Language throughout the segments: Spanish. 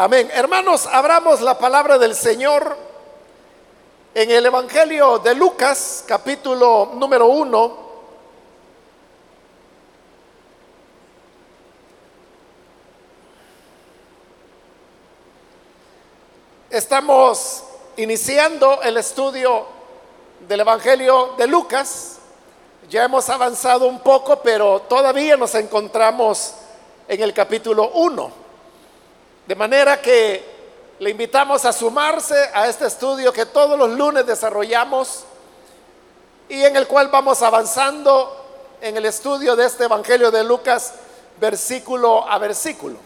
Amén. Hermanos, abramos la palabra del Señor en el Evangelio de Lucas, capítulo número uno. Estamos iniciando el estudio del Evangelio de Lucas. Ya hemos avanzado un poco, pero todavía nos encontramos en el capítulo 1. De manera que le invitamos a sumarse a este estudio que todos los lunes desarrollamos y en el cual vamos avanzando en el estudio de este Evangelio de Lucas versículo a versículo.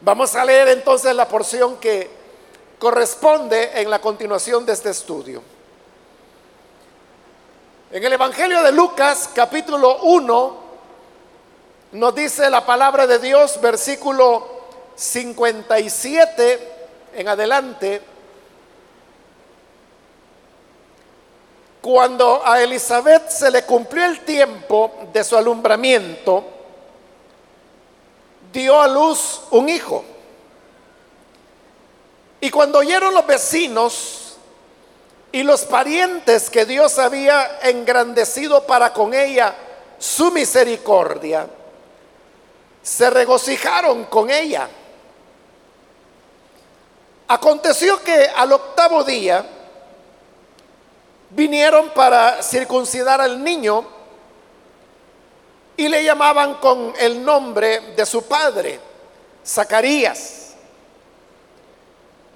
Vamos a leer entonces la porción que corresponde en la continuación de este estudio. En el Evangelio de Lucas capítulo 1, nos dice la palabra de Dios, versículo 57 en adelante. Cuando a Elizabeth se le cumplió el tiempo de su alumbramiento, dio a luz un hijo. Y cuando oyeron los vecinos y los parientes que Dios había engrandecido para con ella su misericordia, se regocijaron con ella. Aconteció que al octavo día vinieron para circuncidar al niño y le llamaban con el nombre de su padre, Zacarías.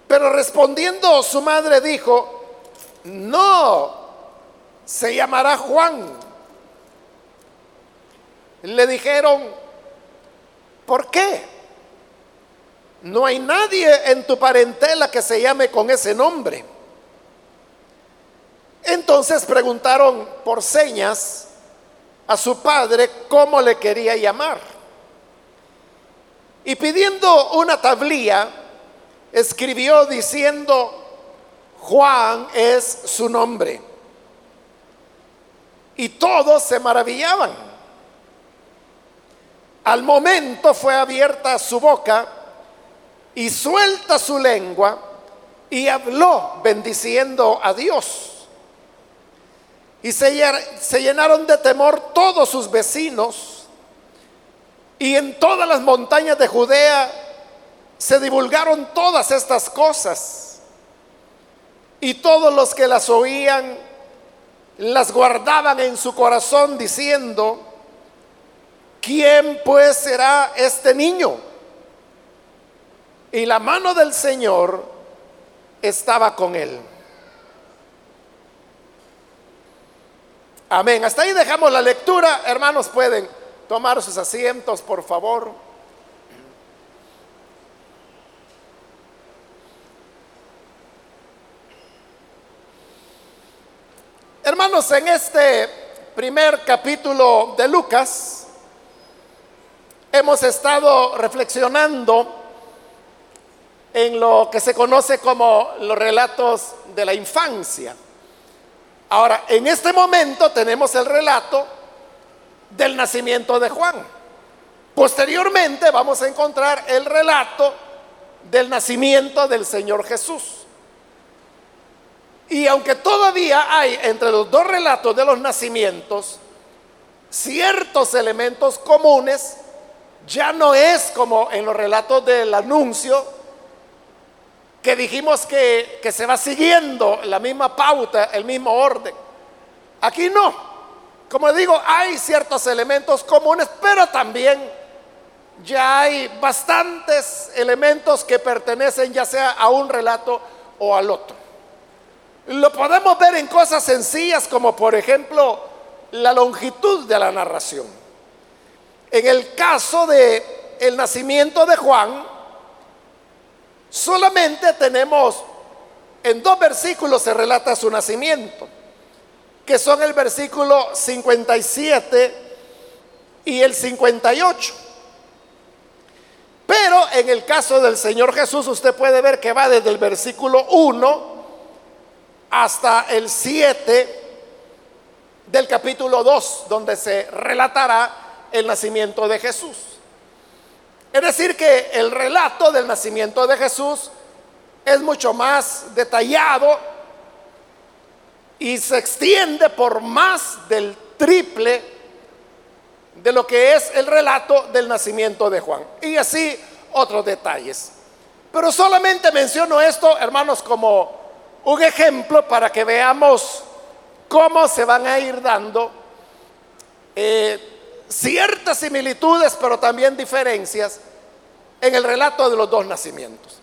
Pero respondiendo su madre dijo, no, se llamará Juan. Le dijeron, ¿Por qué? No hay nadie en tu parentela que se llame con ese nombre. Entonces preguntaron por señas a su padre cómo le quería llamar. Y pidiendo una tablilla, escribió diciendo, Juan es su nombre. Y todos se maravillaban. Al momento fue abierta su boca y suelta su lengua y habló bendiciendo a Dios. Y se, llenaron de temor todos sus vecinos y en todas las montañas de Judea se divulgaron todas estas cosas. Y todos los que las oían las guardaban en su corazón diciendo, ¿quién pues será este niño? Y la mano del Señor estaba con él. Amén. Hasta ahí dejamos la lectura. Hermanos, pueden tomar sus asientos, por favor. Hermanos, en este primer capítulo de Lucas, Hemos estado reflexionando en lo que se conoce como los relatos de la infancia. Ahora, en este momento tenemos el relato del nacimiento de Juan. Posteriormente vamos a encontrar el relato del nacimiento del Señor Jesús. Y aunque todavía hay entre los dos relatos de los nacimientos ciertos elementos comunes, ya no es como en los relatos del anuncio, que dijimos que, se va siguiendo la misma pauta, el mismo orden. Aquí no. Como digo, hay ciertos elementos comunes, pero también ya hay bastantes elementos que pertenecen ya sea a un relato o al otro. Lo podemos ver en cosas sencillas como por ejemplo la longitud de la narración. En el caso de el nacimiento de Juan, solamente tenemos en dos versículos se relata su nacimiento, que son el versículo 57 y el 58. Pero en el caso del Señor Jesús, usted puede ver que va desde el versículo 1 hasta el 7 del capítulo 2, donde se relatará el nacimiento de Jesús. Es decir, que el relato del nacimiento de Jesús es mucho más detallado y se extiende por más del triple de lo que es el relato del nacimiento de Juan. Y así otros detalles. Pero solamente menciono esto, hermanos, como un ejemplo para que veamos cómo se van a ir dando eh, ciertas similitudes, pero también diferencias en el relato de los dos nacimientos.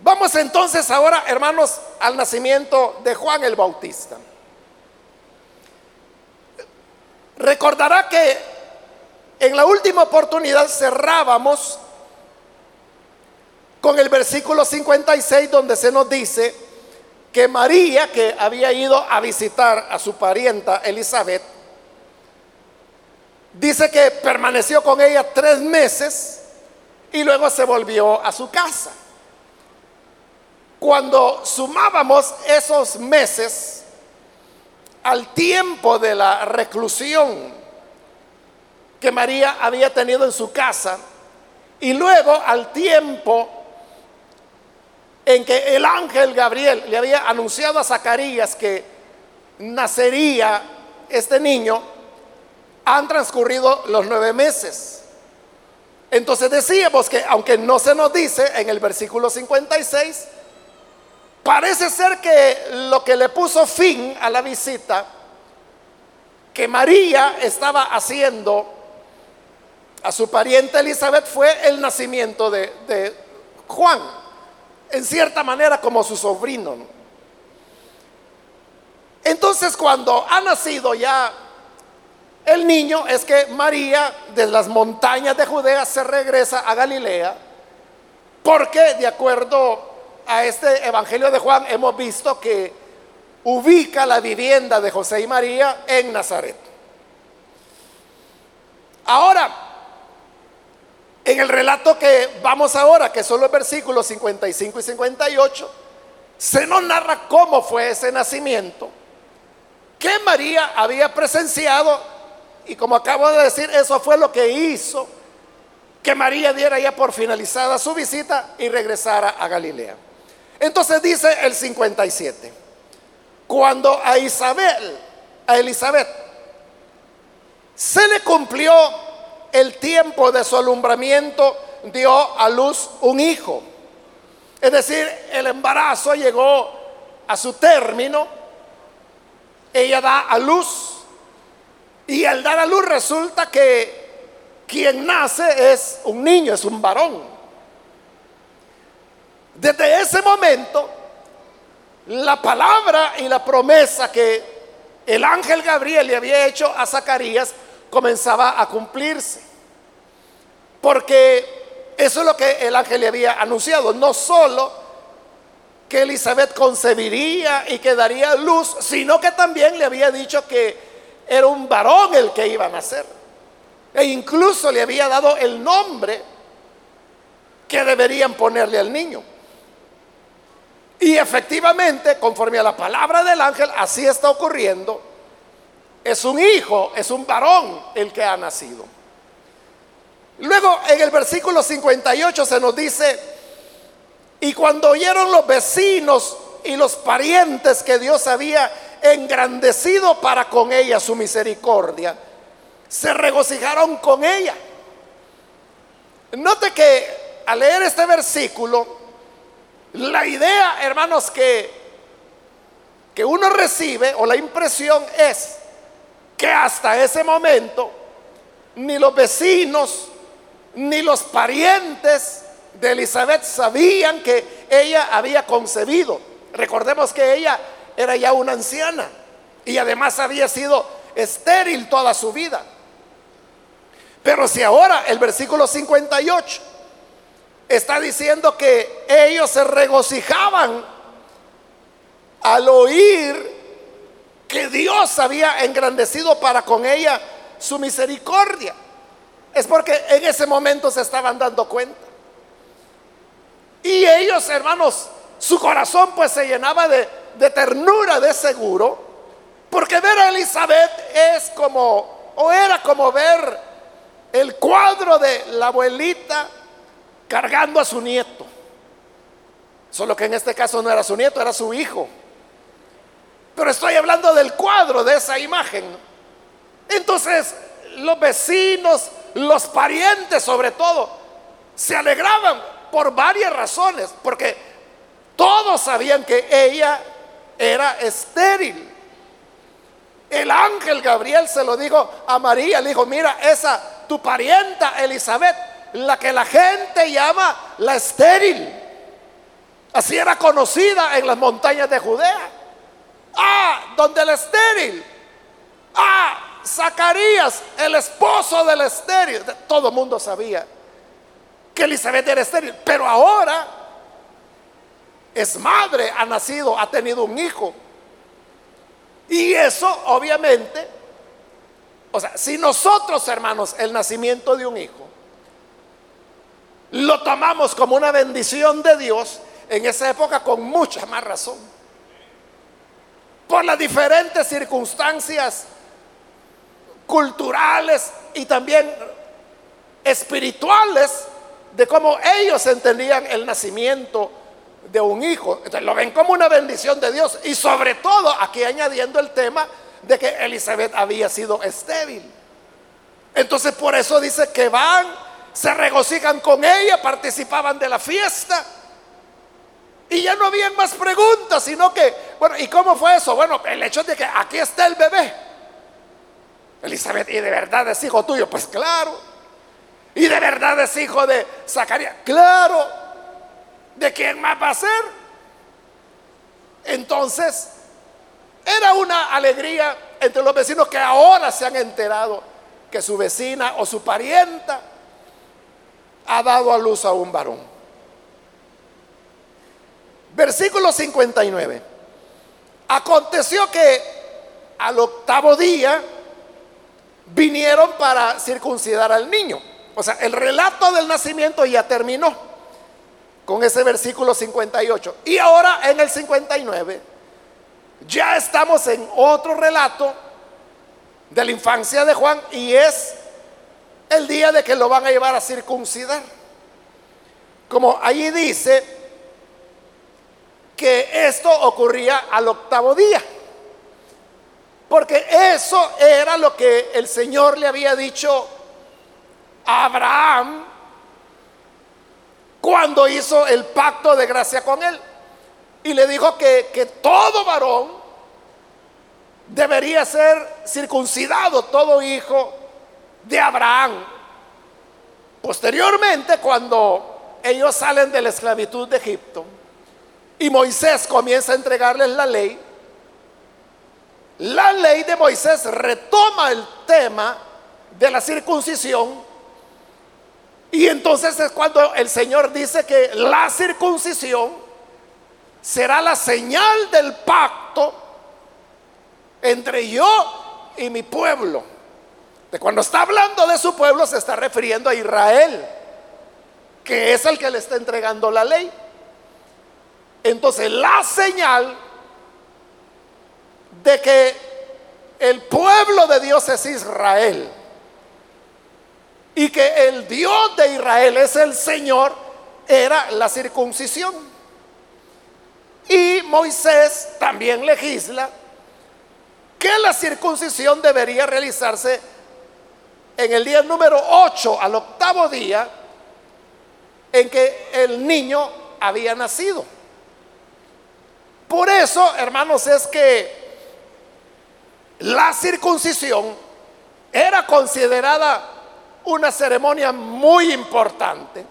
Vamos entonces ahora, hermanos, al nacimiento de Juan el Bautista. Recordará que en la última oportunidad cerrábamos con el versículo 56 donde se nos dice que María, que había ido a visitar a su parienta Elizabeth, dice que permaneció con ella tres meses y luego se volvió a su casa. Cuando sumábamos esos meses al tiempo de la reclusión que María había tenido en su casa y luego al tiempo en que el ángel Gabriel le había anunciado a Zacarías que nacería este niño, han transcurrido los nueve meses. Entonces decíamos que aunque no se nos dice en el versículo 56, parece ser que lo que le puso fin a la visita que María estaba haciendo a su pariente Elizabeth fue el nacimiento de, de Juan en cierta manera como su sobrino. Entonces cuando ha nacido ya el niño es que María de las montañas de Judea se regresa a Galilea porque de acuerdo a este Evangelio de Juan hemos visto que ubica la vivienda de José y María en Nazaret. Ahora, en el relato que vamos ahora, que son los versículos 55 y 58, se nos narra cómo fue ese nacimiento, que María había presenciado, y como acabo de decir, eso fue lo que hizo que María diera ya por finalizada su visita y regresara a Galilea. Entonces dice el 57, cuando a Isabel, a Elizabeth, se le cumplió el tiempo de su alumbramiento dio a luz un hijo. Es decir, el embarazo llegó a su término, ella da a luz y al dar a luz resulta que quien nace es un niño, es un varón. Desde ese momento, la palabra y la promesa que el ángel Gabriel le había hecho a Zacarías comenzaba a cumplirse. Porque eso es lo que el ángel le había anunciado. No solo que Elizabeth concebiría y que daría luz, sino que también le había dicho que era un varón el que iba a nacer. E incluso le había dado el nombre que deberían ponerle al niño. Y efectivamente, conforme a la palabra del ángel, así está ocurriendo es un hijo, es un varón el que ha nacido. Luego en el versículo 58 se nos dice, y cuando oyeron los vecinos y los parientes que Dios había engrandecido para con ella su misericordia, se regocijaron con ella. Note que al leer este versículo, la idea, hermanos, que, que uno recibe o la impresión es que hasta ese momento ni los vecinos ni los parientes de Elizabeth sabían que ella había concebido. Recordemos que ella era ya una anciana y además había sido estéril toda su vida. Pero si ahora el versículo 58 está diciendo que ellos se regocijaban al oír que Dios había engrandecido para con ella su misericordia. Es porque en ese momento se estaban dando cuenta. Y ellos, hermanos, su corazón pues se llenaba de, de ternura, de seguro, porque ver a Elizabeth es como, o era como ver el cuadro de la abuelita cargando a su nieto. Solo que en este caso no era su nieto, era su hijo. Pero estoy hablando del cuadro de esa imagen. Entonces, los vecinos, los parientes sobre todo, se alegraban por varias razones, porque todos sabían que ella era estéril. El ángel Gabriel se lo dijo a María, le dijo, mira, esa tu parienta Elizabeth, la que la gente llama la estéril. Así era conocida en las montañas de Judea. Ah, donde la estéril. Ah, Zacarías, el esposo del estéril. Todo el mundo sabía que Elizabeth era estéril, pero ahora es madre, ha nacido, ha tenido un hijo. Y eso obviamente, o sea, si nosotros hermanos, el nacimiento de un hijo, lo tomamos como una bendición de Dios, en esa época con mucha más razón. Por las diferentes circunstancias culturales y también espirituales de cómo ellos entendían el nacimiento de un hijo. Entonces, lo ven como una bendición de Dios. Y sobre todo, aquí añadiendo el tema de que Elizabeth había sido estéril. Entonces, por eso dice que van, se regocijan con ella, participaban de la fiesta. Y ya no habían más preguntas, sino que, bueno, ¿y cómo fue eso? Bueno, el hecho de que aquí está el bebé. Elizabeth, ¿y de verdad es hijo tuyo? Pues claro. ¿Y de verdad es hijo de Zacarías? Claro. ¿De quién más va a ser? Entonces, era una alegría entre los vecinos que ahora se han enterado que su vecina o su parienta ha dado a luz a un varón. Versículo 59. Aconteció que al octavo día vinieron para circuncidar al niño. O sea, el relato del nacimiento ya terminó con ese versículo 58. Y ahora en el 59 ya estamos en otro relato de la infancia de Juan y es el día de que lo van a llevar a circuncidar. Como allí dice que esto ocurría al octavo día. Porque eso era lo que el Señor le había dicho Abraham cuando hizo el pacto de gracia con él. Y le dijo que, que todo varón debería ser circuncidado, todo hijo de Abraham. Posteriormente, cuando ellos salen de la esclavitud de Egipto y Moisés comienza a entregarles la ley, la ley de Moisés retoma el tema de la circuncisión y entonces es cuando el Señor dice que la circuncisión será la señal del pacto entre yo y mi pueblo. De cuando está hablando de su pueblo se está refiriendo a Israel, que es el que le está entregando la ley. Entonces la señal de que el pueblo de Dios es Israel y que el Dios de Israel es el Señor, era la circuncisión. Y Moisés también legisla que la circuncisión debería realizarse en el día número 8, al octavo día, en que el niño había nacido. Por eso, hermanos, es que la circuncisión era considerada una ceremonia muy importante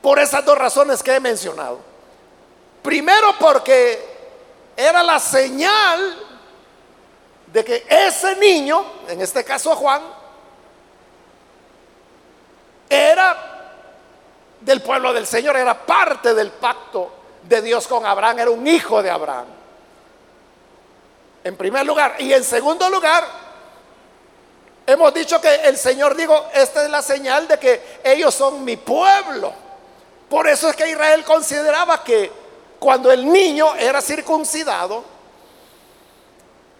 por esas dos razones que he mencionado. Primero porque era la señal de que ese niño, en este caso Juan, era del pueblo del Señor, era parte del pacto de Dios con Abraham, era un hijo de Abraham. En primer lugar. Y en segundo lugar, Hemos dicho que el Señor dijo, esta es la señal de que ellos son mi pueblo. Por eso es que Israel consideraba que cuando el niño era circuncidado,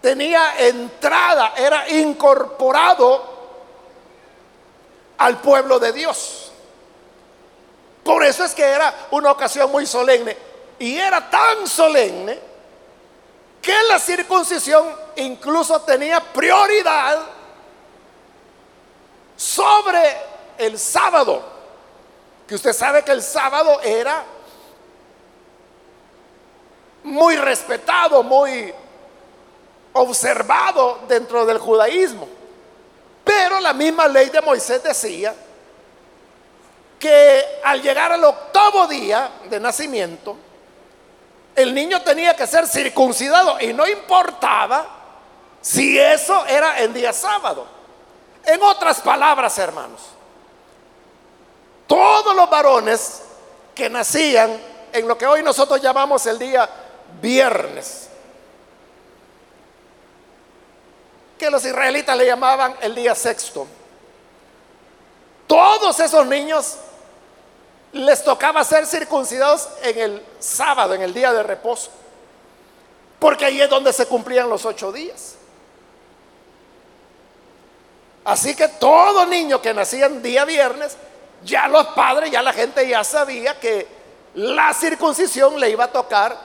tenía entrada, era incorporado al pueblo de Dios. Por eso es que era una ocasión muy solemne. Y era tan solemne que la circuncisión incluso tenía prioridad sobre el sábado. Que usted sabe que el sábado era muy respetado, muy observado dentro del judaísmo. Pero la misma ley de Moisés decía que al llegar al octavo día de nacimiento, el niño tenía que ser circuncidado y no importaba si eso era en día sábado. En otras palabras, hermanos, todos los varones que nacían en lo que hoy nosotros llamamos el día viernes, que los israelitas le llamaban el día sexto. Todos esos niños les tocaba ser circuncidados en el sábado, en el día de reposo, porque ahí es donde se cumplían los ocho días. Así que todo niño que nacía en día viernes, ya los padres, ya la gente ya sabía que la circuncisión le iba a tocar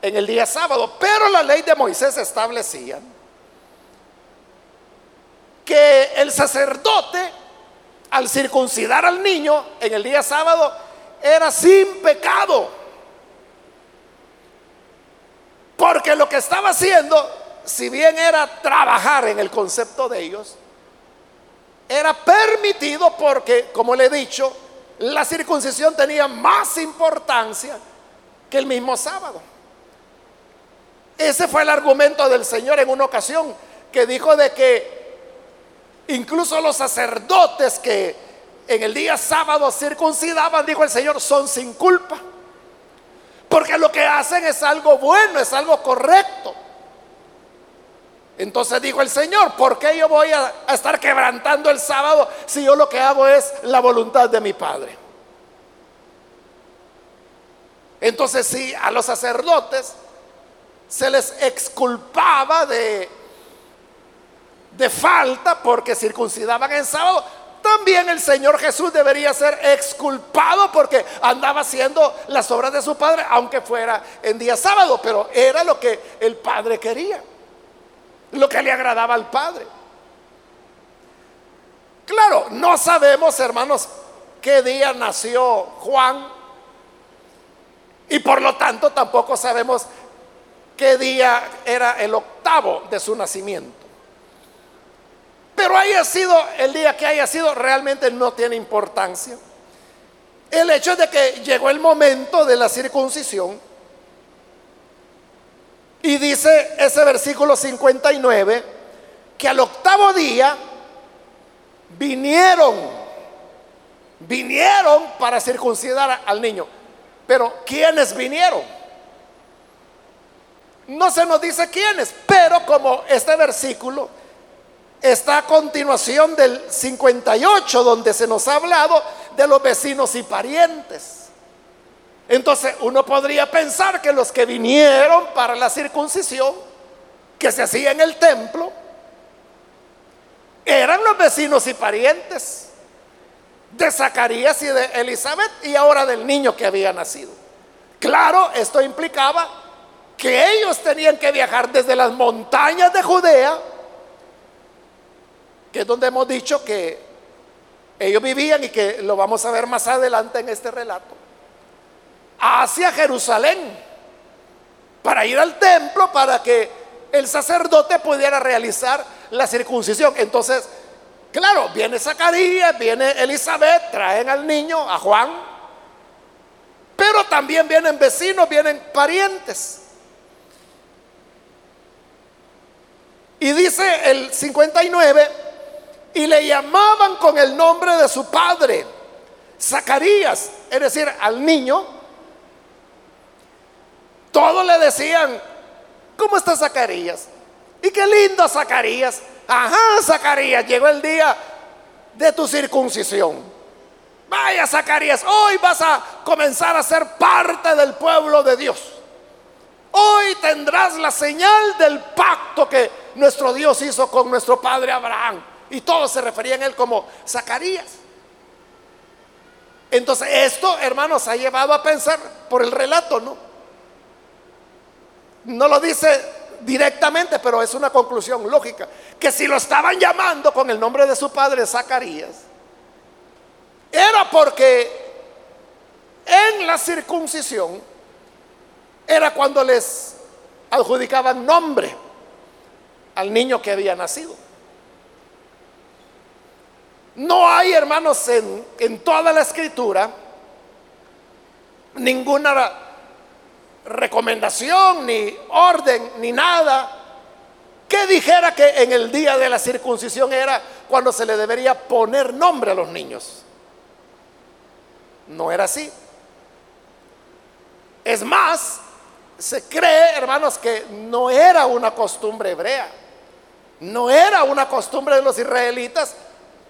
en el día sábado. Pero la ley de Moisés establecía que el sacerdote, al circuncidar al niño en el día sábado, era sin pecado. Porque lo que estaba haciendo, si bien era trabajar en el concepto de ellos, era permitido porque, como le he dicho, la circuncisión tenía más importancia que el mismo sábado. Ese fue el argumento del Señor en una ocasión que dijo de que Incluso los sacerdotes que en el día sábado circuncidaban, dijo el Señor, son sin culpa. Porque lo que hacen es algo bueno, es algo correcto. Entonces dijo el Señor, ¿por qué yo voy a, estar quebrantando el sábado si yo lo que hago es la voluntad de mi Padre? Entonces si a los sacerdotes se les exculpaba de de falta porque circuncidaban en sábado, también el Señor Jesús debería ser exculpado porque andaba haciendo las obras de su Padre, aunque fuera en día sábado, pero era lo que el Padre quería, lo que le agradaba al Padre. Claro, no sabemos, hermanos, qué día nació Juan y por lo tanto tampoco sabemos qué día era el octavo de su nacimiento. Pero haya sido el día que haya sido, realmente no tiene importancia. El hecho de que llegó el momento de la circuncisión y dice ese versículo 59 que al octavo día vinieron, vinieron para circuncidar al niño. Pero ¿quiénes vinieron? No se nos dice quiénes, pero como este versículo está a continuación del 58, donde se nos ha hablado de los vecinos y parientes. Entonces uno podría pensar que los que vinieron para la circuncisión, que se hacía en el templo, eran los vecinos y parientes de Zacarías y de Elizabeth y ahora del niño que había nacido. Claro, esto implicaba que ellos tenían que viajar desde las montañas de Judea que es donde hemos dicho que ellos vivían y que lo vamos a ver más adelante en este relato, hacia Jerusalén, para ir al templo, para que el sacerdote pudiera realizar la circuncisión. Entonces, claro, viene Zacarías, viene Elizabeth, traen al niño, a Juan, pero también vienen vecinos, vienen parientes. Y dice el 59, y le llamaban con el nombre de su padre, Zacarías, es decir, al niño. Todos le decían, ¿cómo está Zacarías? Y qué lindo Zacarías. Ajá, Zacarías, llegó el día de tu circuncisión. Vaya, Zacarías, hoy vas a comenzar a ser parte del pueblo de Dios. Hoy tendrás la señal del pacto que nuestro Dios hizo con nuestro padre Abraham. Y todos se referían a él como Zacarías. Entonces, esto, hermanos, ha llevado a pensar por el relato, ¿no? No lo dice directamente, pero es una conclusión lógica, que si lo estaban llamando con el nombre de su padre Zacarías, era porque en la circuncisión era cuando les adjudicaban nombre al niño que había nacido. No hay, hermanos, en, en toda la escritura ninguna recomendación, ni orden, ni nada que dijera que en el día de la circuncisión era cuando se le debería poner nombre a los niños. No era así. Es más, se cree, hermanos, que no era una costumbre hebrea. No era una costumbre de los israelitas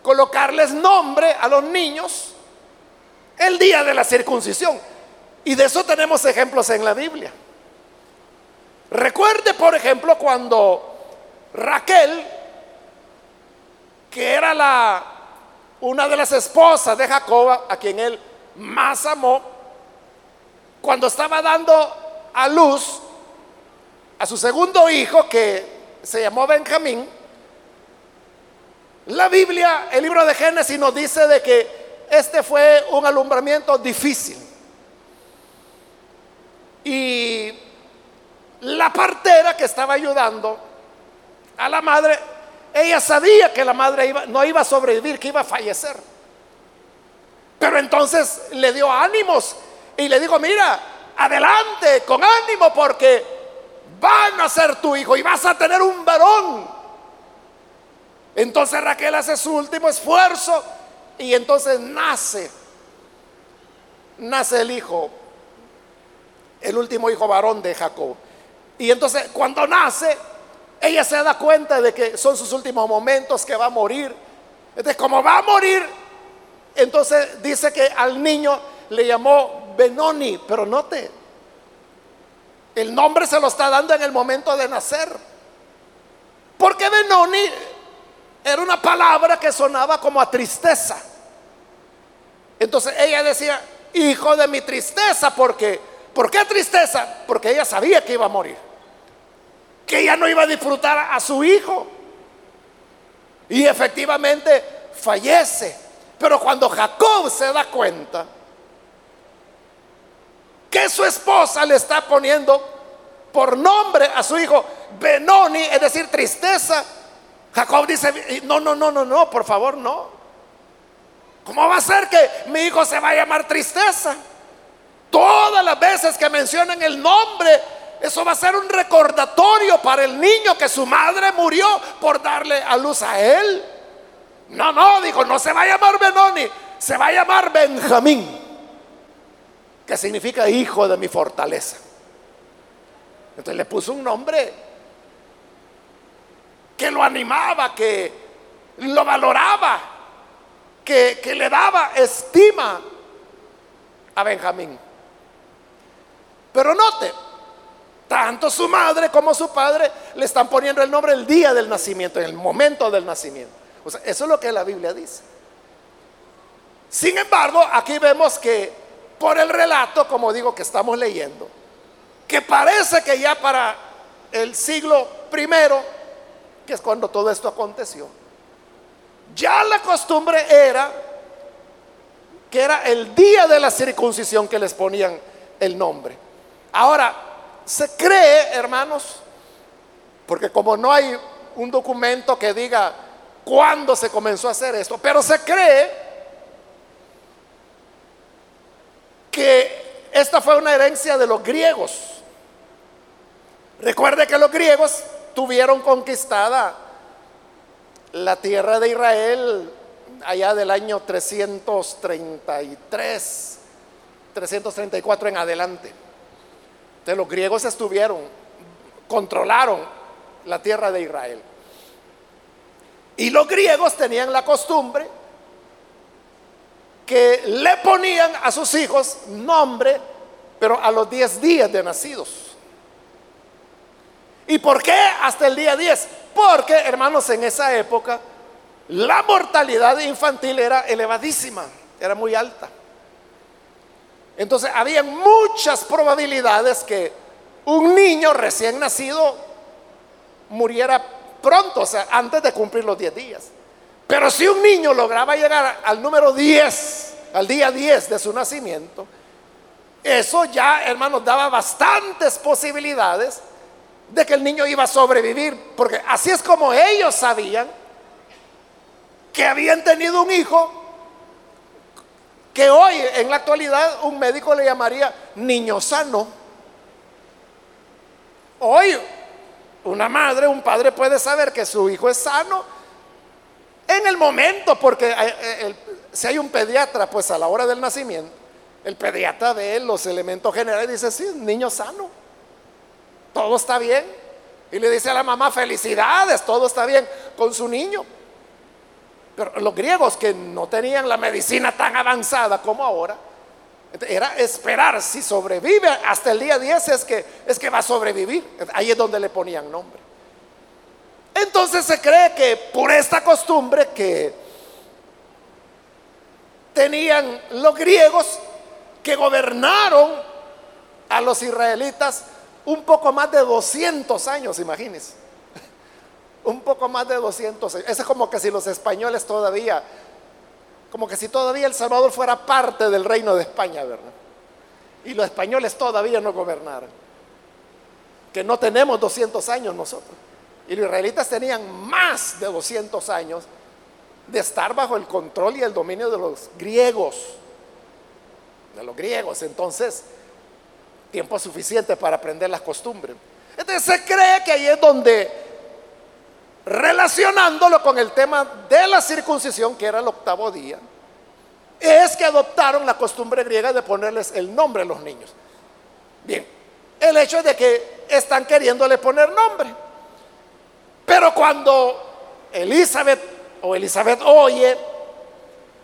colocarles nombre a los niños el día de la circuncisión. Y de eso tenemos ejemplos en la Biblia. Recuerde, por ejemplo, cuando Raquel, que era la una de las esposas de Jacob, a quien él más amó, cuando estaba dando a luz a su segundo hijo, que se llamó Benjamín, la Biblia, el libro de Génesis nos dice de que este fue un alumbramiento difícil. Y la partera que estaba ayudando a la madre, ella sabía que la madre no iba a sobrevivir, que iba a fallecer. Pero entonces le dio ánimos y le dijo, mira, adelante, con ánimo, porque van a ser tu hijo y vas a tener un varón. Entonces Raquel hace su último esfuerzo y entonces nace, nace el hijo el último hijo varón de Jacob. Y entonces cuando nace, ella se da cuenta de que son sus últimos momentos, que va a morir. Entonces, como va a morir, entonces dice que al niño le llamó Benoni, pero note, el nombre se lo está dando en el momento de nacer. Porque Benoni era una palabra que sonaba como a tristeza. Entonces ella decía, hijo de mi tristeza, porque ¿Por qué tristeza? Porque ella sabía que iba a morir. Que ella no iba a disfrutar a su hijo. Y efectivamente fallece. Pero cuando Jacob se da cuenta que su esposa le está poniendo por nombre a su hijo Benoni, es decir, tristeza, Jacob dice, no, no, no, no, no, por favor, no. ¿Cómo va a ser que mi hijo se va a llamar tristeza? Todas las veces que mencionen el nombre, eso va a ser un recordatorio para el niño que su madre murió por darle a luz a él. No, no, dijo, no se va a llamar Benoni, se va a llamar Benjamín, que significa hijo de mi fortaleza. Entonces le puso un nombre que lo animaba, que lo valoraba, que, que le daba estima a Benjamín. Pero note, tanto su madre como su padre le están poniendo el nombre el día del nacimiento, en el momento del nacimiento. O sea, eso es lo que la Biblia dice. Sin embargo, aquí vemos que por el relato, como digo, que estamos leyendo, que parece que ya para el siglo primero, que es cuando todo esto aconteció, ya la costumbre era que era el día de la circuncisión que les ponían el nombre. Ahora, se cree, hermanos, porque como no hay un documento que diga cuándo se comenzó a hacer esto, pero se cree que esta fue una herencia de los griegos. Recuerde que los griegos tuvieron conquistada la tierra de Israel allá del año 333, 334 en adelante los griegos estuvieron, controlaron la tierra de Israel. Y los griegos tenían la costumbre que le ponían a sus hijos nombre, pero a los 10 días de nacidos. ¿Y por qué hasta el día 10? Porque, hermanos, en esa época la mortalidad infantil era elevadísima, era muy alta. Entonces, había muchas probabilidades que un niño recién nacido muriera pronto, o sea, antes de cumplir los 10 días. Pero si un niño lograba llegar al número 10, al día 10 de su nacimiento, eso ya, hermanos, daba bastantes posibilidades de que el niño iba a sobrevivir, porque así es como ellos sabían que habían tenido un hijo que hoy en la actualidad un médico le llamaría niño sano. Hoy una madre, un padre puede saber que su hijo es sano en el momento, porque eh, eh, si hay un pediatra, pues a la hora del nacimiento, el pediatra ve los elementos generales dice, sí, niño sano, todo está bien. Y le dice a la mamá, felicidades, todo está bien con su niño. Pero los griegos que no tenían la medicina tan avanzada como ahora, era esperar si sobrevive hasta el día 10 es que es que va a sobrevivir. Ahí es donde le ponían nombre. Entonces se cree que por esta costumbre que tenían los griegos que gobernaron a los israelitas un poco más de 200 años, imagínense. Un poco más de 200 años. Es como que si los españoles todavía, como que si todavía El Salvador fuera parte del reino de España, ¿verdad? Y los españoles todavía no gobernaran. Que no tenemos 200 años nosotros. Y los israelitas tenían más de 200 años de estar bajo el control y el dominio de los griegos. De los griegos. Entonces, tiempo suficiente para aprender las costumbres. Entonces se cree que ahí es donde, relacionándolo con el tema de la circuncisión, que era el octavo día, es que adoptaron la costumbre griega de ponerles el nombre a los niños. Bien, el hecho de que están queriéndole poner nombre. Pero cuando Elizabeth o Elizabeth oye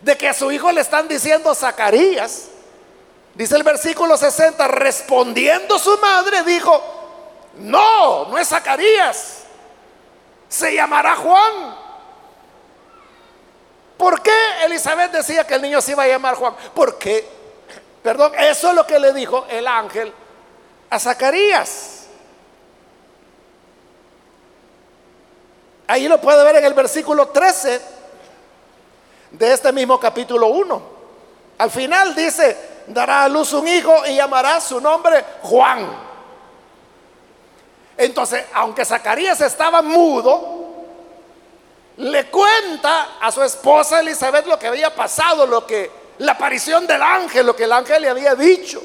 de que a su hijo le están diciendo Zacarías, Dice el versículo 60, respondiendo su madre, dijo, no, no es Zacarías, se llamará Juan. ¿Por qué Elizabeth decía que el niño se iba a llamar Juan? Porque, perdón, eso es lo que le dijo el ángel a Zacarías. Ahí lo puede ver en el versículo 13 de este mismo capítulo 1. Al final dice, dará a luz un hijo y llamará su nombre Juan. Entonces, aunque Zacarías estaba mudo, le cuenta a su esposa Elizabeth lo que había pasado, lo que la aparición del ángel, lo que el ángel le había dicho.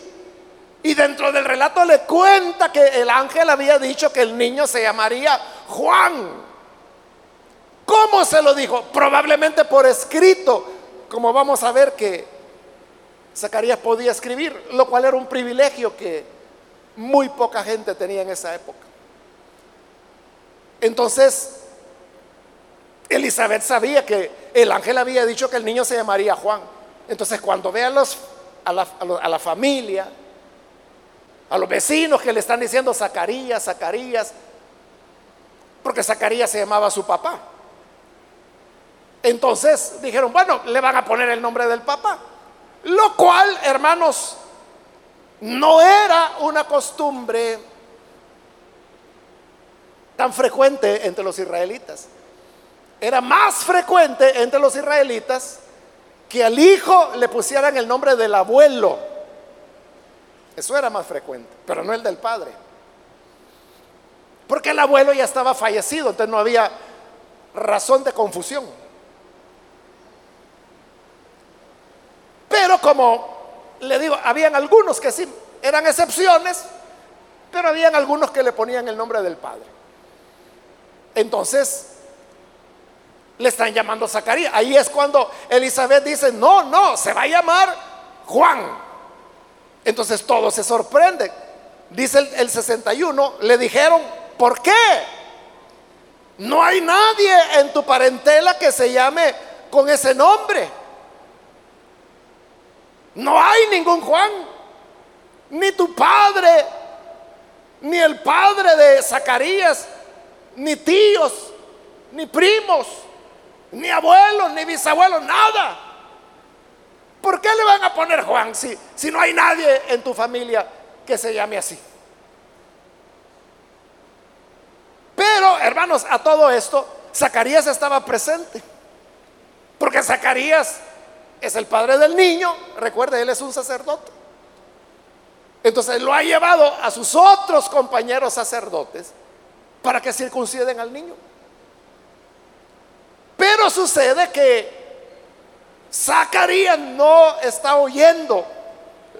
Y dentro del relato le cuenta que el ángel había dicho que el niño se llamaría Juan. ¿Cómo se lo dijo? Probablemente por escrito, como vamos a ver que Zacarías podía escribir, lo cual era un privilegio que muy poca gente tenía en esa época. Entonces, Elizabeth sabía que el ángel había dicho que el niño se llamaría Juan. Entonces, cuando ve a, los, a, la, a la familia, a los vecinos que le están diciendo Zacarías, Zacarías, porque Zacarías se llamaba su papá. Entonces dijeron, bueno, le van a poner el nombre del papá. Lo cual, hermanos, no era una costumbre tan frecuente entre los israelitas. Era más frecuente entre los israelitas que al hijo le pusieran el nombre del abuelo. Eso era más frecuente, pero no el del padre. Porque el abuelo ya estaba fallecido, entonces no había razón de confusión. Pero como le digo, habían algunos que sí eran excepciones, pero habían algunos que le ponían el nombre del padre. Entonces, le están llamando Zacarías. Ahí es cuando Elizabeth dice, no, no, se va a llamar Juan. Entonces todos se sorprenden. Dice el, el 61, le dijeron, ¿por qué? No hay nadie en tu parentela que se llame con ese nombre. No hay ningún Juan, ni tu padre, ni el padre de Zacarías, ni tíos, ni primos, ni abuelos, ni bisabuelos, nada. ¿Por qué le van a poner Juan si, si no hay nadie en tu familia que se llame así? Pero, hermanos, a todo esto, Zacarías estaba presente. Porque Zacarías es el padre del niño, recuerde, él es un sacerdote. Entonces lo ha llevado a sus otros compañeros sacerdotes para que circunciden al niño. Pero sucede que Zacarías no está oyendo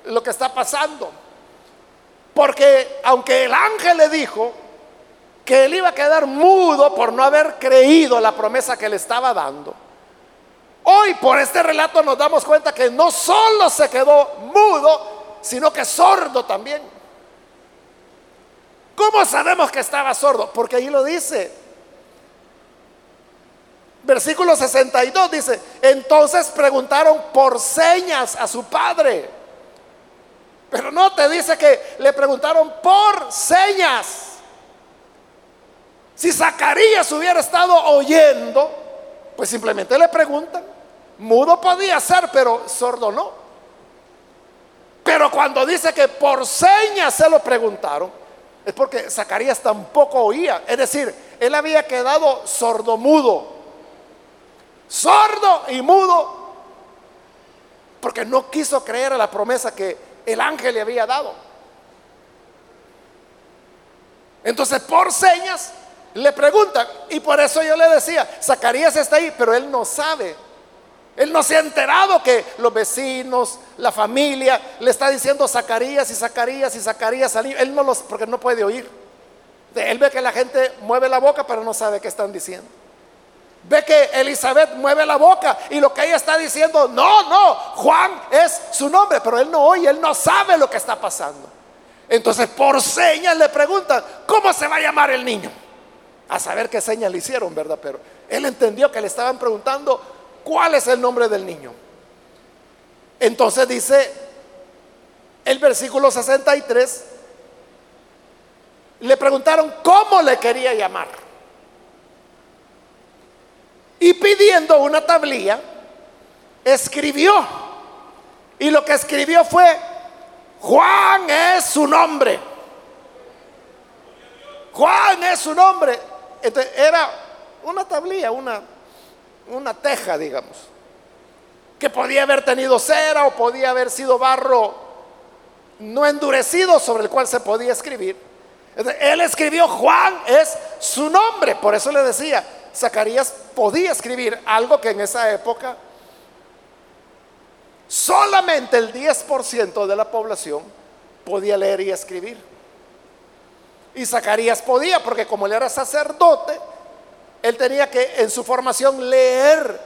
lo que está pasando. Porque aunque el ángel le dijo que él iba a quedar mudo por no haber creído la promesa que le estaba dando, hoy por este relato nos damos cuenta que no solo se quedó mudo, sino que sordo también. ¿Cómo sabemos que estaba sordo? Porque ahí lo dice. Versículo 62 dice, entonces preguntaron por señas a su padre. Pero no te dice que le preguntaron por señas. Si Zacarías hubiera estado oyendo, pues simplemente le preguntan. Mudo podía ser, pero sordo no. Pero cuando dice que por señas se lo preguntaron, es porque Zacarías tampoco oía. Es decir, él había quedado sordomudo sordo y mudo, porque no quiso creer a la promesa que el ángel le había dado. Entonces, por señas, le preguntan, y por eso yo le decía, Zacarías está ahí, pero él no sabe. Él no se ha enterado que los vecinos, la familia, le está diciendo Zacarías y Zacarías y Zacarías. Él no los, porque no puede oír. Él ve que la gente mueve la boca, pero no sabe qué están diciendo. Ve que Elizabeth mueve la boca y lo que ella está diciendo, no, no, Juan es su nombre, pero él no oye, él no sabe lo que está pasando. Entonces por señas le preguntan, ¿cómo se va a llamar el niño? A saber qué señas le hicieron, ¿verdad? Pero él entendió que le estaban preguntando cuál es el nombre del niño. Entonces dice el versículo 63, le preguntaron cómo le quería llamar y pidiendo una tablilla, escribió. Y lo que escribió fue, Juan es su nombre. Juan es su nombre. Era una tablilla, una, una teja, digamos, que podía haber tenido cera o podía haber sido barro no endurecido sobre el cual se podía escribir. él escribió Juan es su nombre, por eso le decía, Zacarías podía escribir algo que en esa época solamente el 10% de la población podía leer y escribir. Y Zacarías podía, porque como él era sacerdote, él tenía que en su formación leer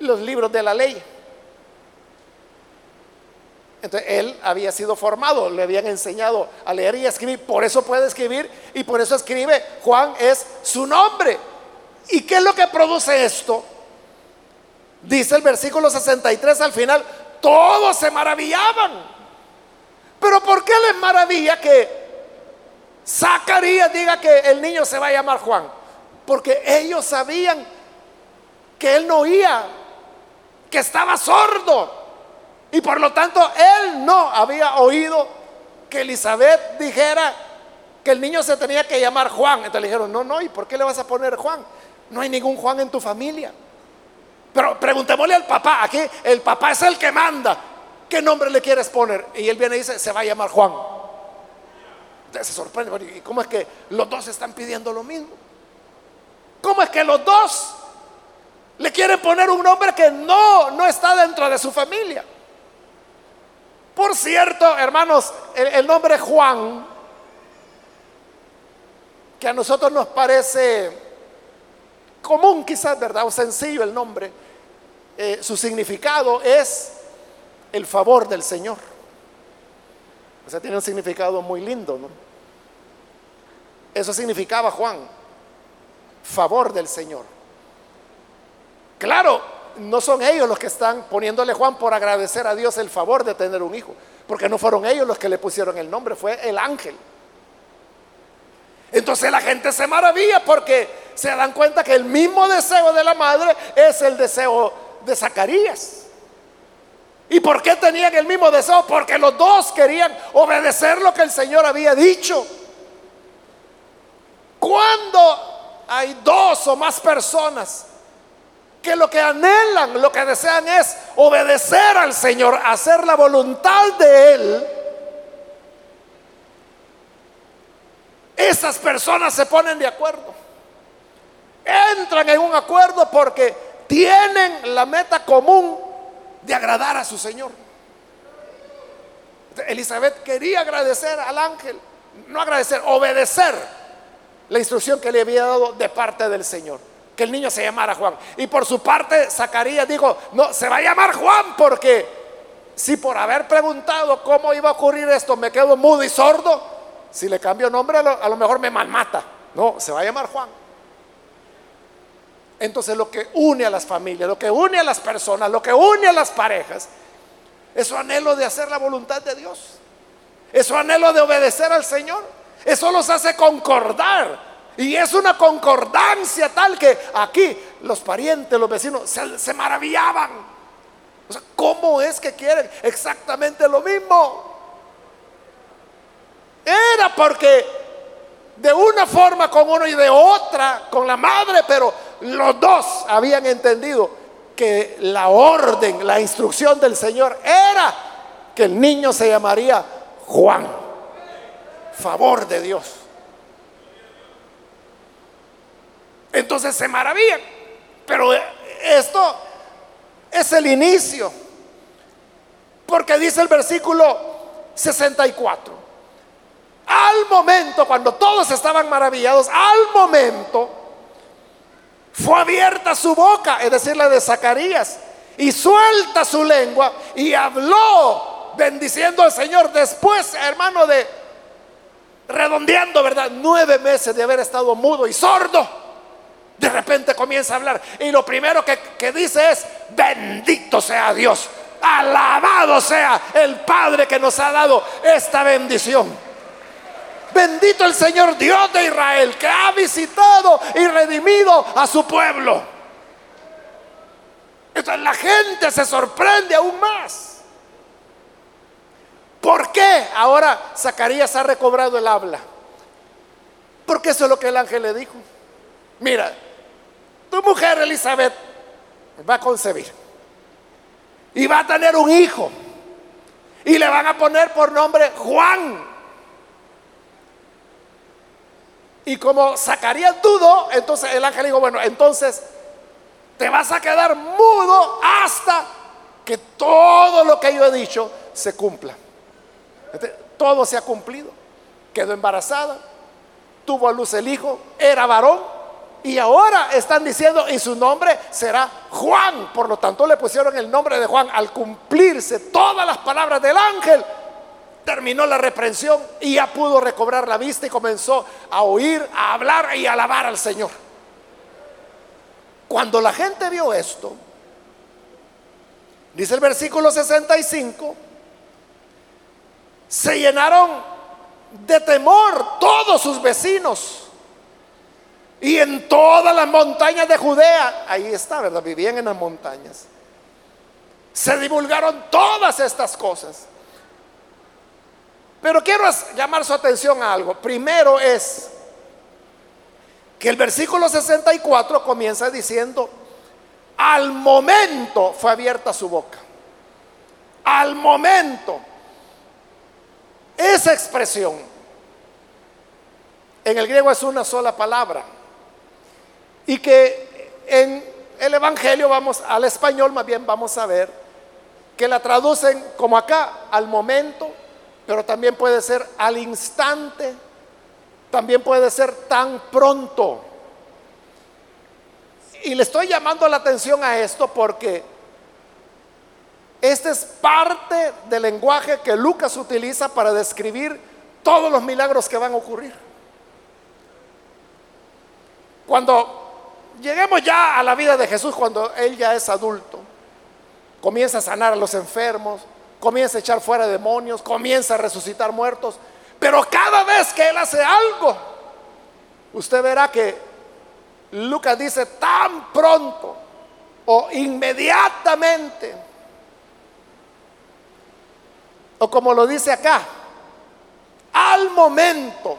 los libros de la ley. Entonces él había sido formado, le habían enseñado a leer y a escribir, por eso puede escribir y por eso escribe Juan es su nombre. ¿Y qué es lo que produce esto? Dice el versículo 63 al final, todos se maravillaban. Pero ¿por qué les maravilla que Zacarías diga que el niño se va a llamar Juan? Porque ellos sabían que él no oía, que estaba sordo. Y por lo tanto, él no había oído que Elizabeth dijera que el niño se tenía que llamar Juan. Entonces le dijeron, no, no, ¿y por qué le vas a poner Juan? No hay ningún Juan en tu familia. Pero preguntémosle al papá, aquí el papá es el que manda. ¿Qué nombre le quieres poner? Y él viene y dice, se va a llamar Juan. Se sorprende, ¿y cómo es que los dos están pidiendo lo mismo? ¿Cómo es que los dos le quieren poner un nombre que no, no está dentro de su familia? Por cierto, hermanos, el, nombre Juan, que a nosotros nos parece común quizás, ¿verdad? O sencillo el nombre, eh, su significado es el favor del Señor. O sea, tiene un significado muy lindo, ¿no? Eso significaba Juan, favor del Señor. Claro, no son ellos los que están poniéndole Juan por agradecer a Dios el favor de tener un hijo, porque no fueron ellos los que le pusieron el nombre, fue el ángel. Entonces la gente se maravilla porque se dan cuenta que el mismo deseo de la madre es el deseo de Zacarías. ¿Y por qué tenían el mismo deseo? Porque los dos querían obedecer lo que el Señor había dicho. Cuando hay dos o más personas que lo que anhelan, lo que desean es obedecer al Señor, hacer la voluntad de Él, esas personas se ponen de acuerdo. Entran en un acuerdo porque tienen la meta común de agradar a su Señor. Elizabeth quería agradecer al ángel, no agradecer, obedecer la instrucción que le había dado de parte del Señor, que el niño se llamara Juan. Y por su parte, Zacarías dijo, no, se va a llamar Juan porque si por haber preguntado cómo iba a ocurrir esto me quedo mudo y sordo, si le cambio nombre a lo, mejor me malmata. No, se va a llamar Juan. Entonces lo que une a las familias, lo que une a las personas, lo que une a las parejas, es su anhelo de hacer la voluntad de Dios. Es su anhelo de obedecer al Señor. Eso los hace concordar. Y es una concordancia tal que aquí los parientes, los vecinos se, maravillaban. O sea, ¿cómo es que quieren exactamente lo mismo? Era porque de una forma con uno y de otra con la madre, pero los dos habían entendido que la orden, la instrucción del Señor era que el niño se llamaría Juan. Favor de Dios. Entonces se maravillan. Pero esto es el inicio. Porque dice el versículo 64. Al momento, cuando todos estaban maravillados, al momento fue abierta su boca, es decir, la de Zacarías, y suelta su lengua y habló bendiciendo al Señor. Después, hermano, de redondeando, ¿verdad? Nueve meses de haber estado mudo y sordo. De repente comienza a hablar y lo primero que, que dice es, bendito sea Dios, alabado sea el Padre que nos ha dado esta bendición. Bendito el Señor Dios de Israel que ha visitado y redimido a su pueblo. Entonces la gente se sorprende aún más. ¿Por qué ahora Zacarías ha recobrado el habla? Porque eso es lo que el ángel le dijo. Mira, tu mujer Elizabeth va a concebir y va a tener un hijo y le van a poner por nombre Juan. Y como Zacarías dudo, entonces el ángel dijo, bueno, entonces te vas a quedar mudo hasta que todo lo que yo he dicho se cumpla. Este, todo se ha cumplido. Quedó embarazada, tuvo a luz el hijo, era varón y ahora están diciendo y su nombre será Juan. Por lo tanto le pusieron el nombre de Juan al cumplirse todas las palabras del ángel terminó la reprensión y ya pudo recobrar la vista y comenzó a oír, a hablar y a alabar al Señor. Cuando la gente vio esto, dice el versículo 65, se llenaron de temor todos sus vecinos. Y en todas las montañas de Judea, ahí está, ¿verdad? Vivían en las montañas. Se divulgaron todas estas cosas. Pero quiero llamar su atención a algo. Primero es que el versículo 64 comienza diciendo, al momento fue abierta su boca. Al momento. Esa expresión en el griego es una sola palabra. Y que en el Evangelio vamos al español, más bien vamos a ver que la traducen como acá, al momento, pero también puede ser al instante, también puede ser tan pronto. Y le estoy llamando la atención a esto porque este es parte del lenguaje que Lucas utiliza para describir todos los milagros que van a ocurrir. Cuando lleguemos ya a la vida de Jesús, cuando Él ya es adulto, comienza a sanar a los enfermos, comienza a echar fuera demonios, comienza a resucitar muertos. Pero cada vez que Él hace algo, usted verá que Lucas dice tan pronto o inmediatamente. O como lo dice acá, al momento.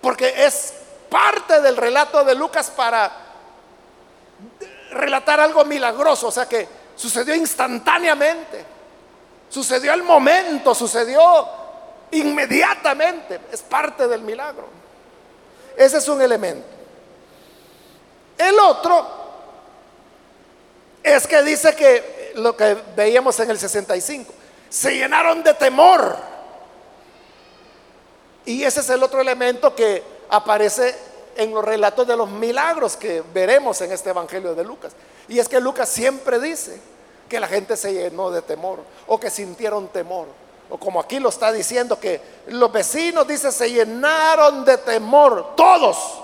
Porque es parte del relato de Lucas para relatar algo milagroso, o sea que sucedió instantáneamente, sucedió al momento, sucedió inmediatamente, es parte del milagro. Ese es un elemento. El otro es que dice que lo que veíamos en el 65, se llenaron de temor. Y ese es el otro elemento que aparece en los relatos de los milagros que veremos en este Evangelio de Lucas. Y es que Lucas siempre dice que la gente se llenó de temor o que sintieron temor. O como aquí lo está diciendo, que los vecinos, dice, se llenaron de temor, todos.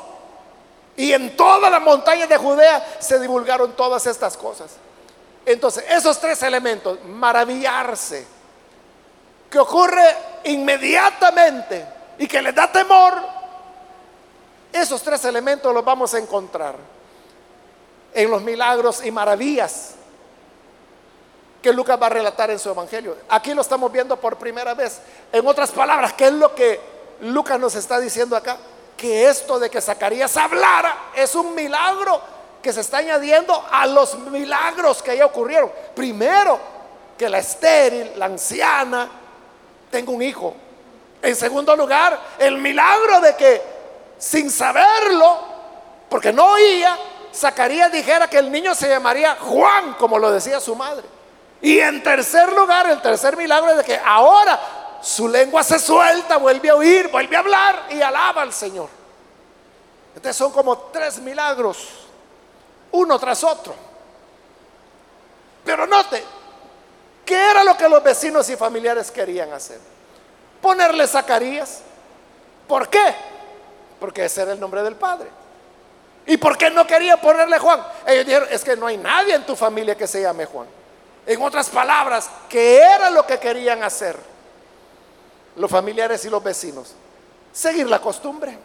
Y en todas las montañas de Judea se divulgaron todas estas cosas. Entonces, esos tres elementos, maravillarse, que ocurre inmediatamente y que les da temor, esos tres elementos los vamos a encontrar en los milagros y maravillas que Lucas va a relatar en su evangelio. Aquí lo estamos viendo por primera vez. En otras palabras, ¿qué es lo que Lucas nos está diciendo acá? Que esto de que Zacarías hablara es un milagro que se está añadiendo a los milagros que ya ocurrieron. Primero, que la estéril, la anciana, tenga un hijo. En segundo lugar, el milagro de que sin saberlo, porque no oía, Zacarías dijera que el niño se llamaría Juan, como lo decía su madre. Y en tercer lugar, el tercer milagro es de que ahora su lengua se suelta, vuelve a oír, vuelve a hablar y alaba al Señor. Entonces son como tres milagros, uno tras otro. Pero note, ¿qué era lo que los vecinos y familiares querían hacer? Ponerle Zacarías. ¿Por qué? Porque ese era el nombre del Padre. ¿Y por qué no querían ponerle Juan? Ellos dijeron, es que no hay nadie en tu familia que se llame Juan. En otras palabras, ¿qué era lo que querían hacer los familiares y los vecinos? Seguir la costumbre,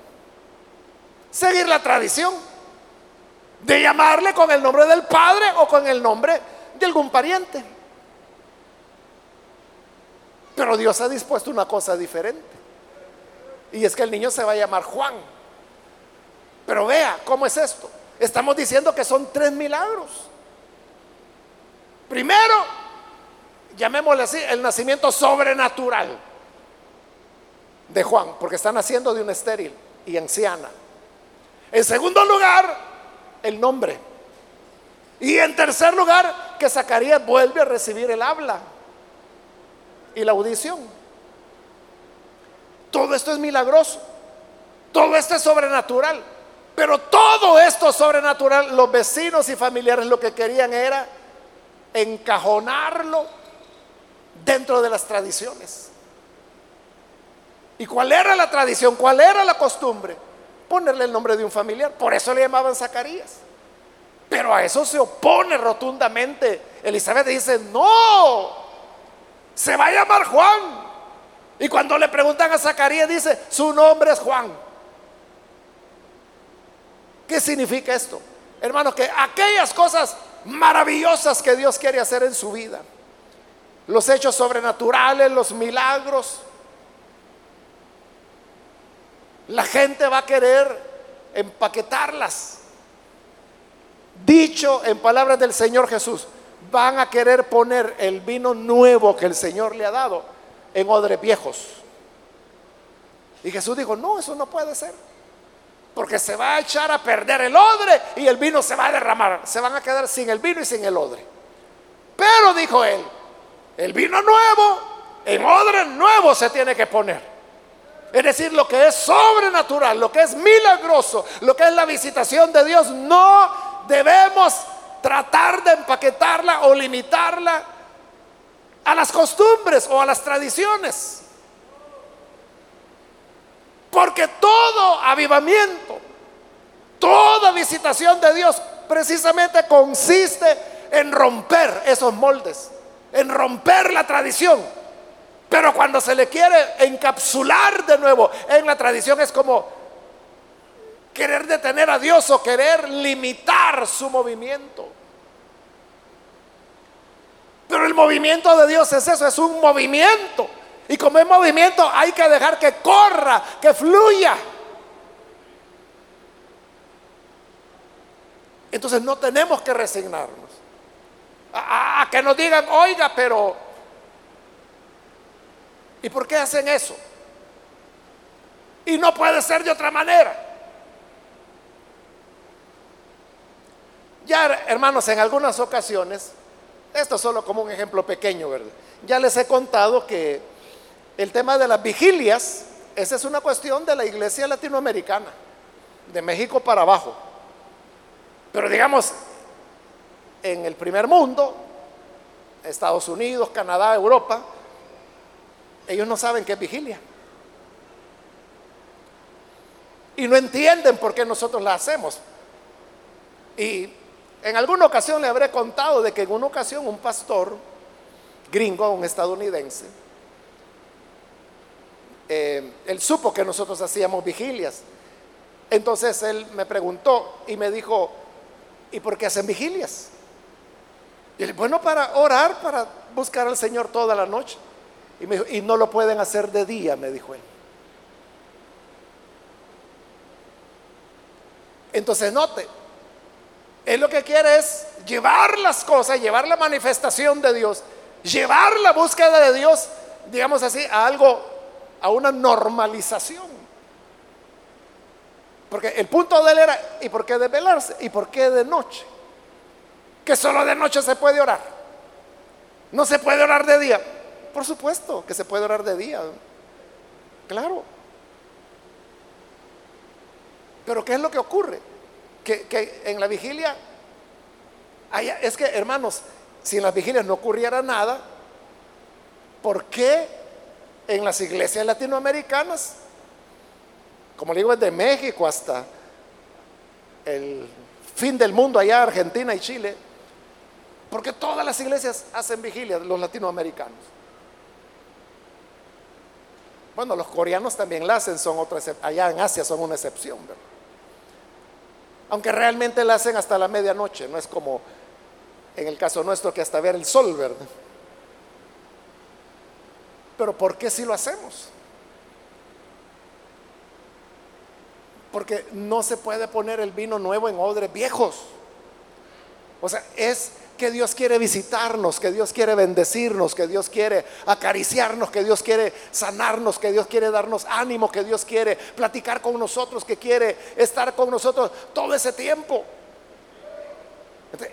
seguir la tradición de llamarle con el nombre del padre o con el nombre de algún pariente. Pero Dios ha dispuesto una cosa diferente. Y es que el niño se va a llamar Juan. Pero vea, ¿cómo es esto? Estamos diciendo que son tres milagros. Primero, llamémosle así, el nacimiento sobrenatural de Juan, porque está naciendo de una estéril y anciana. En segundo lugar, el nombre. Y en tercer lugar, que Zacarías vuelve a recibir el habla y la audición. Todo esto es milagroso. Todo esto es sobrenatural. Pero todo esto sobrenatural, los vecinos y familiares lo que querían era encajonarlo dentro de las tradiciones. ¿Y cuál era la tradición? ¿Cuál era la costumbre? Ponerle el nombre de un familiar. Por eso le llamaban Zacarías. Pero a eso se opone rotundamente. Elizabeth dice, no, se va a llamar Juan. Y cuando le preguntan a Zacarías dice, su nombre es Juan. ¿Qué significa esto? Hermano, que aquellas cosas maravillosas que Dios quiere hacer en su vida, los hechos sobrenaturales, los milagros, la gente va a querer empaquetarlas. Dicho en palabras del Señor Jesús, van a querer poner el vino nuevo que el Señor le ha dado en odres viejos. Y Jesús dijo, no, eso no puede ser. Porque se va a echar a perder el odre y el vino se va a derramar. Se van a quedar sin el vino y sin el odre. Pero dijo él, el vino nuevo, en odre nuevo se tiene que poner. Es decir, lo que es sobrenatural, lo que es milagroso, lo que es la visitación de Dios, no debemos tratar de empaquetarla o limitarla a las costumbres o a las tradiciones. Porque todo avivamiento, toda visitación de Dios precisamente consiste en romper esos moldes, en romper la tradición. Pero cuando se le quiere encapsular de nuevo en la tradición es como querer detener a Dios o querer limitar su movimiento. Pero el movimiento de Dios es eso, es un movimiento. Y como es movimiento hay que dejar que corra, que fluya. Entonces no tenemos que resignarnos. A, que nos digan, oiga, pero ¿y por qué hacen eso? Y no puede ser de otra manera. Ya, hermanos, en algunas ocasiones, esto solo como un ejemplo pequeño, ¿verdad? Ya les he contado que el tema de las vigilias, esa es una cuestión de la iglesia latinoamericana, de México para abajo. Pero digamos, en el primer mundo, Estados Unidos, Canadá, Europa, ellos no saben qué es vigilia. Y no entienden por qué nosotros la hacemos. Y en alguna ocasión le habré contado de que en una ocasión un pastor gringo, un estadounidense, eh, él supo que nosotros hacíamos vigilias. Entonces él me preguntó y me dijo, ¿y por qué hacen vigilias? Y dije, bueno, para orar, para buscar al Señor toda la noche. Y, me dijo, y no lo pueden hacer de día, me dijo él. Entonces note, él lo que quiere es llevar las cosas, llevar la manifestación de Dios, llevar la búsqueda de Dios, digamos así, a algo, a una normalización. Porque el punto de él era, ¿y por qué de velarse? ¿Y por qué de noche? Que solo de noche se puede orar. No se puede orar de día. Por supuesto que se puede orar de día. Claro. Pero ¿qué es lo que ocurre? que, en la vigilia, es que hermanos, si en las vigilias no ocurriera nada, ¿por qué en las iglesias latinoamericanas, como le digo, desde México hasta el fin del mundo, allá Argentina y Chile, porque todas las iglesias hacen vigilia, los latinoamericanos. Bueno, los coreanos también la hacen, son otra, allá en Asia son una excepción, ¿verdad? Aunque realmente la hacen hasta la medianoche, no es como en el caso nuestro que hasta ver el sol, ¿verdad? Pero ¿por qué si lo hacemos? Porque no se puede poner el vino nuevo en odres viejos. O sea, es que Dios quiere visitarnos, que Dios quiere bendecirnos, que Dios quiere acariciarnos, que Dios quiere sanarnos, que Dios quiere darnos ánimo, que Dios quiere platicar con nosotros, que quiere estar con nosotros todo ese tiempo.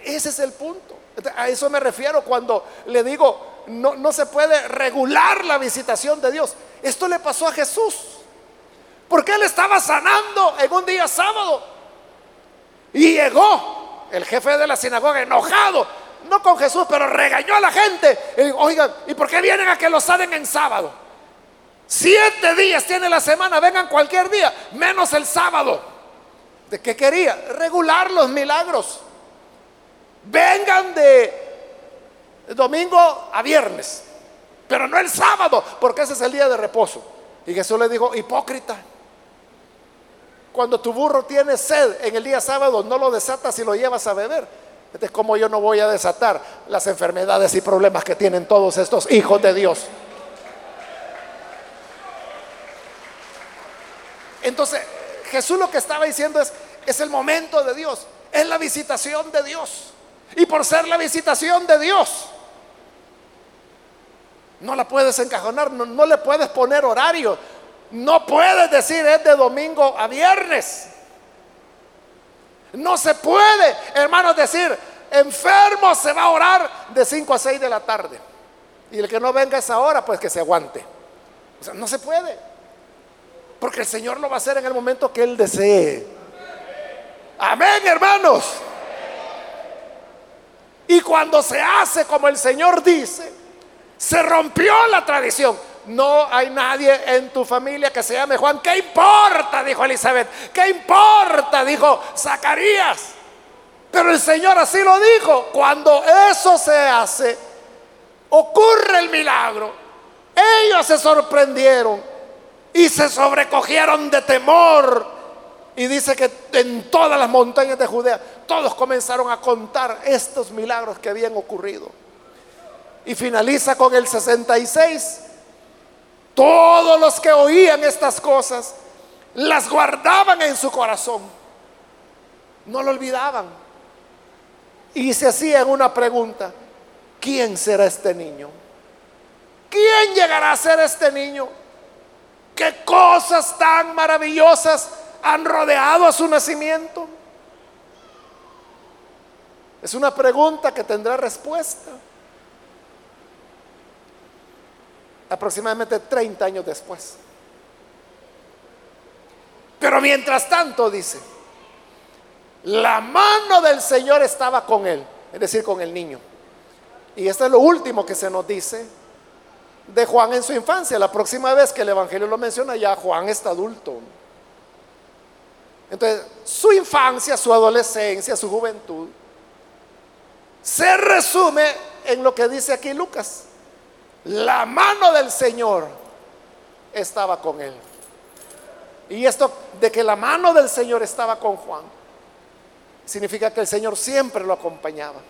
ese es el punto. a eso me refiero cuando le digo, no, no se puede regular la visitación de Dios. Esto le pasó a Jesús. Porque él estaba sanando en un día sábado. Y llegó el jefe de la sinagoga, enojado, no con Jesús, pero regañó a la gente. Y Oigan, ¿y por qué vienen a que lo sanen en sábado? Siete días tiene la semana, vengan cualquier día, menos el sábado. ¿De qué quería? Regular los milagros. Vengan de domingo a viernes, pero no el sábado, porque ese es el día de reposo. Y Jesús le dijo, hipócrita. Cuando tu burro tiene sed en el día sábado, no lo desatas y lo llevas a beber. Entonces, ¿cómo yo no voy a desatar las enfermedades y problemas que tienen todos estos hijos de Dios? Entonces, Jesús lo que estaba diciendo es, es el momento de Dios, es la visitación de Dios. Y por ser la visitación de Dios, no la puedes encajonar, no, no le puedes poner horario, no puedes decir es de domingo a viernes. No se puede, hermanos, decir enfermo se va a orar de 5 a 6 de la tarde. Y el que no venga a esa hora, pues que se aguante. O sea, no se puede. Porque el Señor lo va a hacer en el momento que Él desee. Amén, hermanos. Y cuando se hace como el Señor dice, se rompió la tradición no hay nadie en tu familia que se llame Juan. ¿Qué importa? Dijo Elizabeth. ¿Qué importa? Dijo Zacarías. Pero el Señor así lo dijo. Cuando eso se hace, ocurre el milagro. Ellos se sorprendieron y se sobrecogieron de temor. Y dice que en todas las montañas de Judea todos comenzaron a contar estos milagros que habían ocurrido. y finaliza con el 66. Todos los que oían estas cosas las guardaban en su corazón. No lo olvidaban. Y se hacían una pregunta, ¿quién será este niño? ¿Quién llegará a ser este niño? ¿Qué cosas tan maravillosas han rodeado a su nacimiento? Es una pregunta que tendrá respuesta. Aproximadamente 30 años después. Pero mientras tanto, dice, la mano del Señor estaba con él, es decir, con el niño. Y esto es lo último que se nos dice de Juan en su infancia. La próxima vez que el Evangelio lo menciona, ya Juan está adulto. Entonces, su infancia, su adolescencia, su juventud, se resume en lo que dice aquí Lucas. La mano del Señor estaba con él. Y esto de que la mano del Señor estaba con Juan, significa que el Señor siempre lo acompañaba.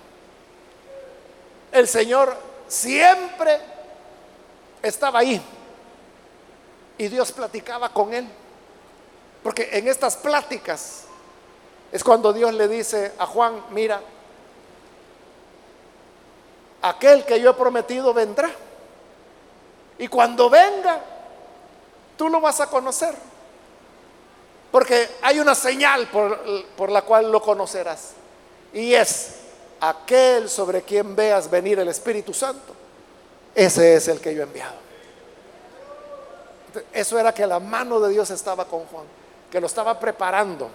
El Señor siempre estaba ahí. Y Dios platicaba con él. Porque en estas pláticas es cuando Dios le dice a Juan, mira, aquel que yo he prometido vendrá. Y cuando venga, tú lo vas a conocer. Porque hay una señal por, la cual lo conocerás. Y es aquel sobre quien veas venir el Espíritu Santo. Ese es el que yo he enviado. Eso era que la mano de Dios estaba con Juan, que lo estaba preparando.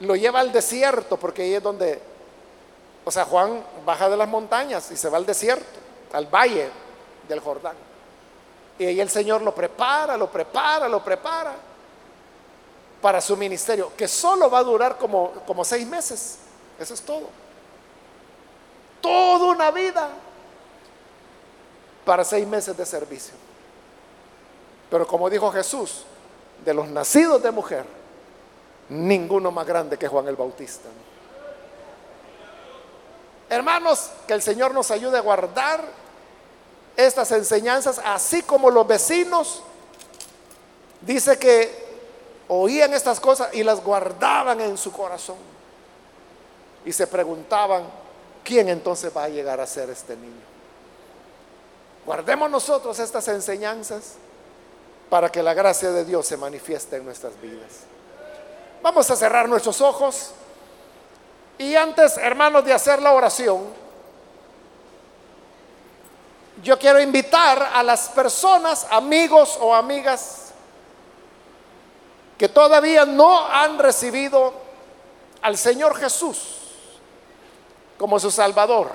Lo lleva al desierto porque ahí es donde, o sea, Juan baja de las montañas y se va al desierto, al valle del Jordán. Y ahí el Señor lo prepara, lo prepara, lo prepara para su ministerio, que solo va a durar como, como seis meses. Eso es todo. Toda una vida para seis meses de servicio. Pero como dijo Jesús, de los nacidos de mujer, ninguno más grande que Juan el Bautista. Hermanos, que el Señor nos ayude a guardar estas enseñanzas, así como los vecinos, dice que oían estas cosas y las guardaban en su corazón. Y se preguntaban, ¿quién entonces va a llegar a ser este niño? Guardemos nosotros estas enseñanzas para que la gracia de Dios se manifieste en nuestras vidas. Vamos a cerrar nuestros ojos y antes, hermanos, de hacer la oración, yo quiero invitar a las personas, amigos o amigas, que todavía no han recibido al Señor Jesús como su Salvador.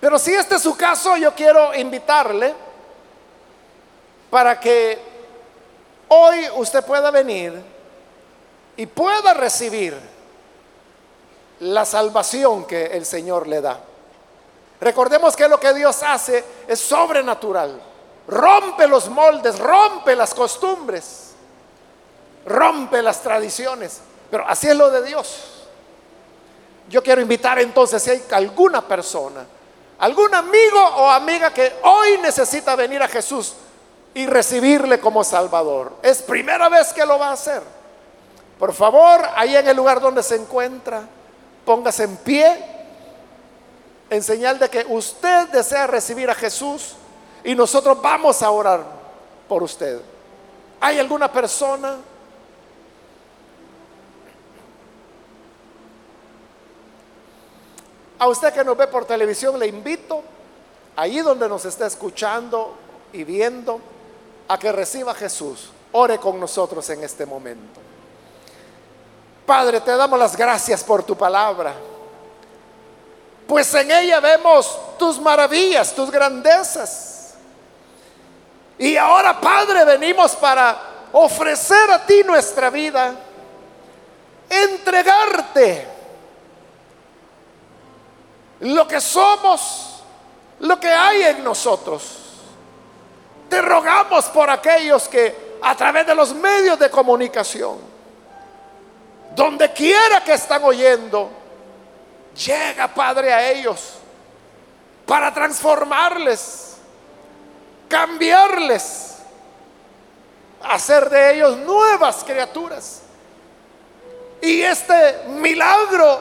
Pero si este es su caso, yo quiero invitarle para que hoy usted pueda venir y pueda recibir la salvación que el Señor le da. Recordemos que lo que Dios hace es sobrenatural rompe los moldes, rompe las costumbres, rompe las tradiciones. Pero así es lo de Dios. Yo quiero invitar entonces si hay alguna persona, algún amigo o amiga que hoy necesita venir a Jesús y recibirle como Salvador. Es primera vez que lo va a hacer. Por favor, ahí en el lugar donde se encuentra, póngase en pie en señal de que usted desea recibir a Jesús y nosotros vamos a orar por usted. ¿Hay alguna persona? A usted que nos ve por televisión le invito, ahí donde nos está escuchando y viendo, a que reciba a Jesús. Ore con nosotros en este momento. Padre, te damos las gracias por tu palabra, pues en ella vemos tus maravillas, tus grandezas. Y ahora, Padre, venimos para ofrecer a ti nuestra vida, entregarte lo que somos, lo que hay en nosotros. Te rogamos por aquellos que a través de los medios de comunicación, donde quiera que están oyendo, llega, Padre, a ellos para transformarles, cambiarles, hacer de ellos nuevas criaturas. Y este milagro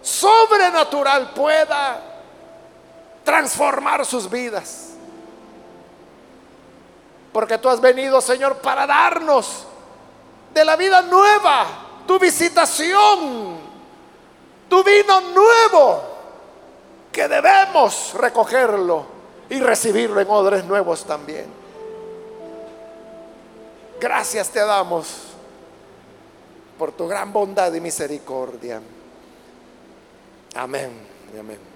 sobrenatural pueda transformar sus vidas. Porque tú has venido, Señor, para darnos de la vida nueva, tu visitación, tu vino nuevo, que debemos recogerlo y recibirlo en odres nuevos también. Gracias te damos por tu gran bondad y misericordia. Amén amén.